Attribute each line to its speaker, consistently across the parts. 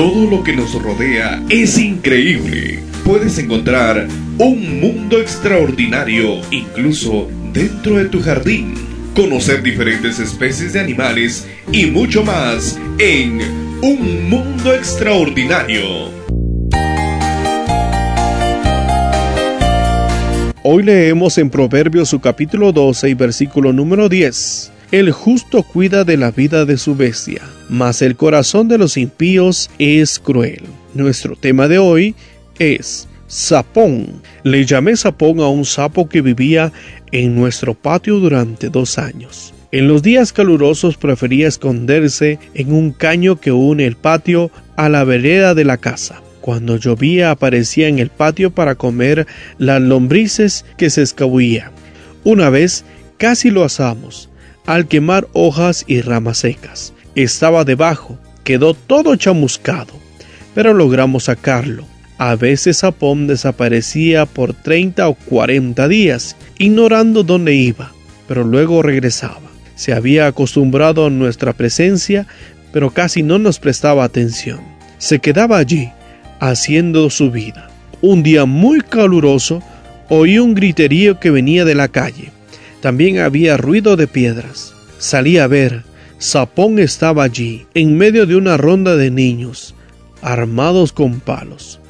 Speaker 1: Todo lo que nos rodea es increíble. Puedes encontrar un mundo extraordinario incluso dentro de tu jardín. Conocer diferentes especies de animales y mucho más en Un Mundo Extraordinario.
Speaker 2: Hoy leemos en Proverbios su capítulo 12 y versículo número 10. El justo cuida de la vida de su bestia, mas el corazón de los impíos es cruel. Nuestro tema de hoy es sapón. Le llamé sapón a un sapo que vivía en nuestro patio durante dos años. En los días calurosos prefería esconderse en un caño que une el patio a la vereda de la casa. Cuando llovía aparecía en el patio para comer las lombrices que se escabullían. Una vez casi lo asamos, al quemar hojas y ramas secas. Estaba debajo, quedó todo chamuscado, pero logramos sacarlo. A veces Sapón desaparecía por 30 o 40 días, ignorando dónde iba, pero luego regresaba. Se había acostumbrado a nuestra presencia, pero casi no nos prestaba atención. Se quedaba allí, haciendo su vida. Un día muy caluroso oí un griterío que venía de la calle. También había ruido de piedras. Salí a ver. Sapón estaba allí, en medio de una ronda de niños, armados con palos.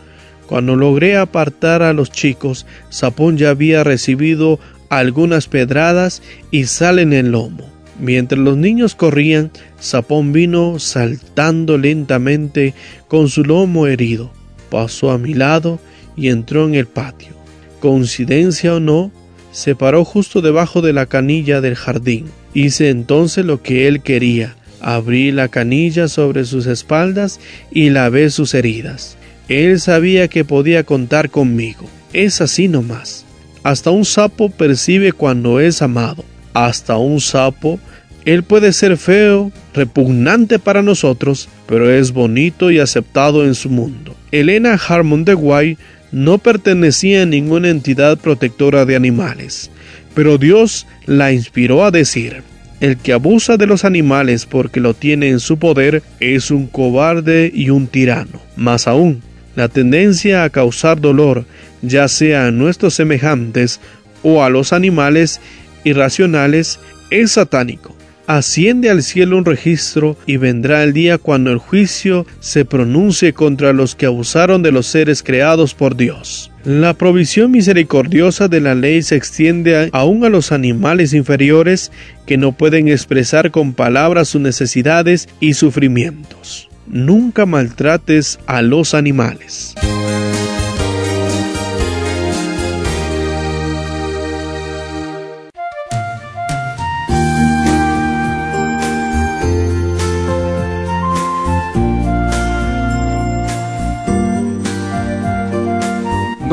Speaker 2: Cuando logré apartar a los chicos, Sapón ya había recibido algunas pedradas y sal en el lomo. Mientras los niños corrían, Sapón vino saltando lentamente con su lomo herido pasó a mi lado y entró en el patio. Coincidencia o no, se paró justo debajo de la canilla del jardín. Hice entonces lo que él quería. Abrí la canilla sobre sus espaldas y lavé sus heridas. Él sabía que podía contar conmigo. Es así nomás. Hasta un sapo percibe cuando es amado. Hasta un sapo él puede ser feo, repugnante para nosotros, pero es bonito y aceptado en su mundo. Elena Harmon de Guay no pertenecía a ninguna entidad protectora de animales, pero Dios la inspiró a decir, el que abusa de los animales porque lo tiene en su poder es un cobarde y un tirano. Más aún, la tendencia a causar dolor, ya sea a nuestros semejantes o a los animales irracionales, es satánico asciende al cielo un registro y vendrá el día cuando el juicio se pronuncie contra los que abusaron de los seres creados por Dios. La provisión misericordiosa de la ley se extiende aún a los animales inferiores que no pueden expresar con palabras sus necesidades y sufrimientos. Nunca maltrates a los animales.